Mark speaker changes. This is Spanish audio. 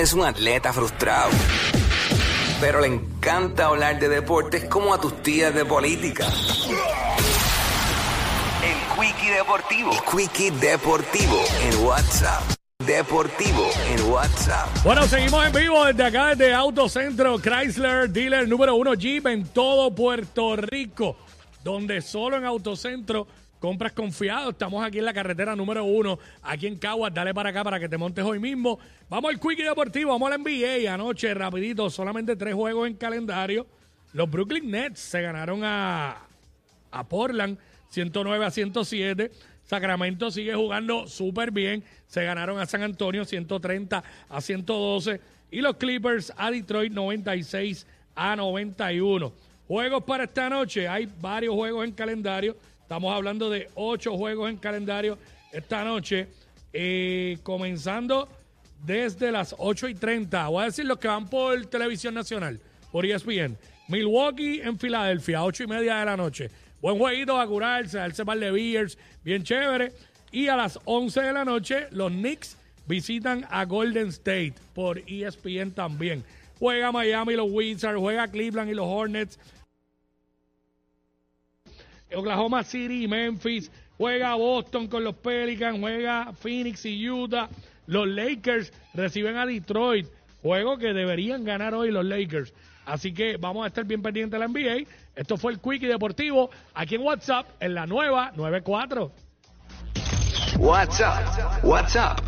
Speaker 1: es un atleta frustrado, pero le encanta hablar de deportes como a tus tías de política. El Quickie Deportivo. El Quickie Deportivo en WhatsApp. Deportivo en WhatsApp.
Speaker 2: Bueno, seguimos en vivo desde acá, desde Autocentro Chrysler, dealer número uno Jeep en todo Puerto Rico, donde solo en Autocentro compras confiado. Estamos aquí en la carretera número uno, aquí en Caguas. Dale para acá para que te montes hoy mismo. Vamos al Quickie Deportivo, vamos al NBA. Anoche, rapidito, solamente tres juegos en calendario. Los Brooklyn Nets se ganaron a, a Portland 109 a 107. Sacramento sigue jugando súper bien. Se ganaron a San Antonio 130 a 112. Y los Clippers a Detroit 96 a 91. Juegos para esta noche. Hay varios juegos en calendario. Estamos hablando de ocho juegos en calendario esta noche. Eh, comenzando desde las 8 y 30. Voy a decir los que van por televisión nacional, por ESPN. Milwaukee en Filadelfia, 8 y media de la noche. Buen jueguito a curarse, a darse par de beers, bien chévere. Y a las 11 de la noche, los Knicks visitan a Golden State por ESPN también. Juega Miami los Wizards, juega Cleveland y los Hornets. Oklahoma City y Memphis, juega Boston con los Pelicans, juega Phoenix y Utah. Los Lakers reciben a Detroit, juego que deberían ganar hoy los Lakers. Así que vamos a estar bien pendientes de la NBA. Esto fue el Quickie Deportivo aquí en WhatsApp en la nueva 94.
Speaker 1: WhatsApp. WhatsApp.